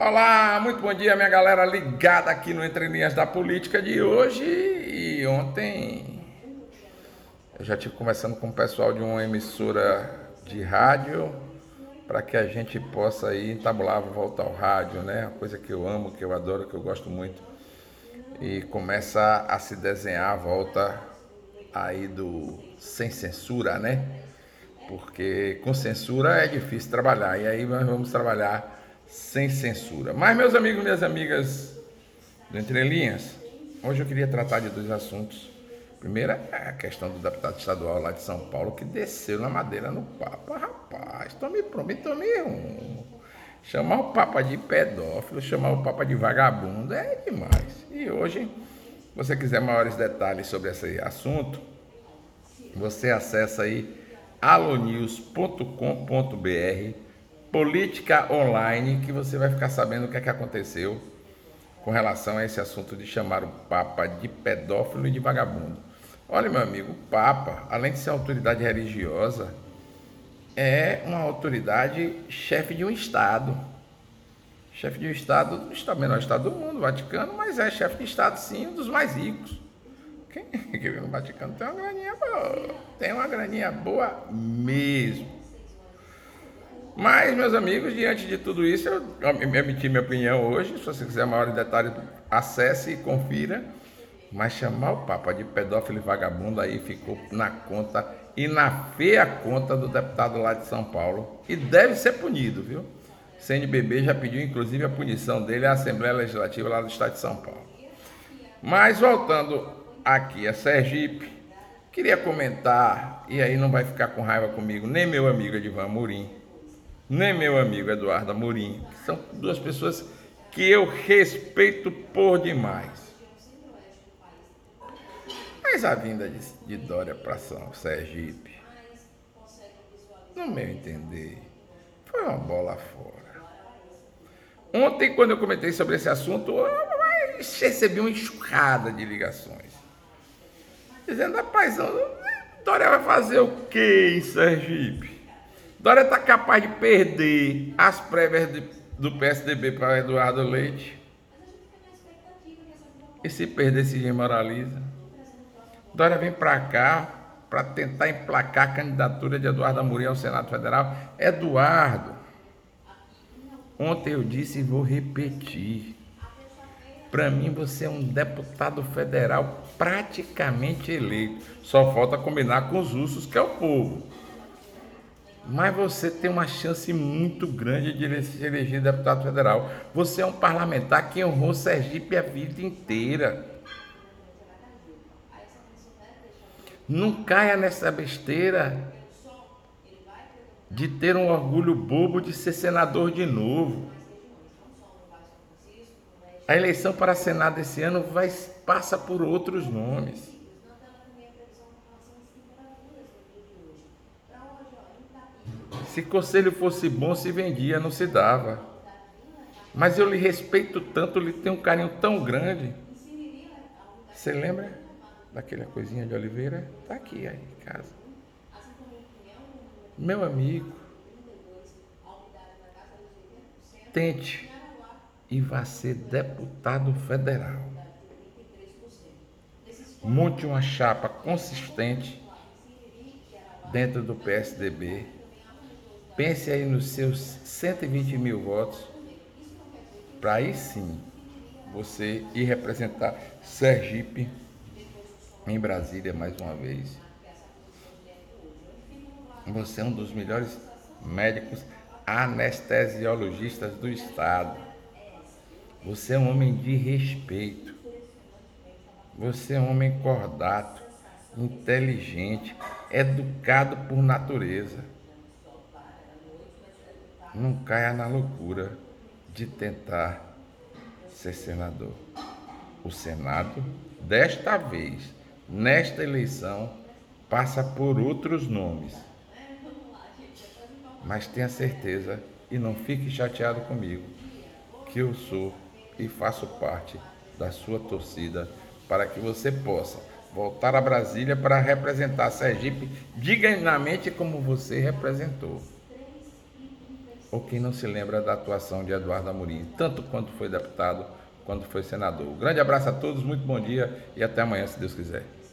Olá, muito bom dia, minha galera ligada aqui no Entre Linhas da Política de hoje. E ontem eu já tive conversando com o pessoal de uma emissora de rádio para que a gente possa aí entabular volta ao rádio, né? Uma coisa que eu amo, que eu adoro, que eu gosto muito. E começa a se desenhar a volta aí do sem censura, né? Porque com censura é difícil trabalhar. E aí nós vamos trabalhar sem censura. Mas, meus amigos e minhas amigas do Entre Linhas, hoje eu queria tratar de dois assuntos. Primeiro é a questão do deputado estadual lá de São Paulo que desceu na madeira no Papa. Rapaz, tome pronto, tome rumo. Chamar o Papa de pedófilo, chamar o Papa de vagabundo é demais. E hoje, se você quiser maiores detalhes sobre esse assunto, você acessa aí alonews.com.br política online que você vai ficar sabendo o que é que aconteceu com relação a esse assunto de chamar o Papa de pedófilo e de vagabundo. Olha, meu amigo, o Papa, além de ser autoridade religiosa, é uma autoridade chefe de um Estado. Chefe de um Estado, o menor Estado do mundo, Vaticano, mas é chefe de Estado, sim, um dos mais ricos. Quem vive no Vaticano tem uma graninha boa. Tem uma graninha boa mesmo. Mas, meus amigos, diante de tudo isso, eu emiti minha opinião hoje. Se você quiser maior detalhe, acesse e confira. Mas chamar o Papa de pedófilo e vagabundo aí ficou na conta e na feia conta do deputado lá de São Paulo. E deve ser punido, viu? CNBB já pediu inclusive a punição dele à Assembleia Legislativa lá do Estado de São Paulo. Mas voltando aqui a Sergipe, queria comentar, e aí não vai ficar com raiva comigo, nem meu amigo Edivan Murim, nem meu amigo Eduardo Amorim, que são duas pessoas que eu respeito por demais. Mas a vinda de, de Dória para São Sergipe, no meu entender, foi uma bola fora. Ontem, quando eu comentei sobre esse assunto, eu recebi uma enxurrada de ligações dizendo, rapaz, Dória vai fazer o que em Sergipe? Dória está capaz de perder as prévias do PSDB para Eduardo Leite. E se perder, se desmoraliza. Dória vem para cá para tentar emplacar a candidatura de Eduardo Amorim ao Senado Federal. Eduardo, ontem eu disse e vou repetir. Para mim, você é um deputado federal praticamente eleito. Só falta combinar com os ursos, que é o povo. Mas você tem uma chance muito grande de se eleger deputado federal. Você é um parlamentar que honrou Sergipe a vida inteira. Não caia nessa besteira de ter um orgulho bobo de ser senador de novo. A eleição para Senado esse ano vai, passa por outros nomes. Se conselho fosse bom, se vendia, não se dava. Mas eu lhe respeito tanto, lhe tenho um carinho tão grande. Você lembra daquela coisinha de Oliveira? Está aqui aí em casa. Meu amigo, tente e vai ser deputado federal. Monte uma chapa consistente dentro do PSDB. Pense aí nos seus 120 mil votos, para aí sim você ir representar Sergipe em Brasília mais uma vez. Você é um dos melhores médicos anestesiologistas do estado. Você é um homem de respeito. Você é um homem cordato, inteligente, educado por natureza. Não caia na loucura de tentar ser senador. O Senado, desta vez, nesta eleição, passa por outros nomes. Mas tenha certeza e não fique chateado comigo, que eu sou e faço parte da sua torcida para que você possa voltar a Brasília para representar Sergipe dignamente como você representou. Ou quem não se lembra da atuação de Eduardo Amorim, tanto quanto foi deputado quando foi senador. Um grande abraço a todos, muito bom dia e até amanhã, se Deus quiser.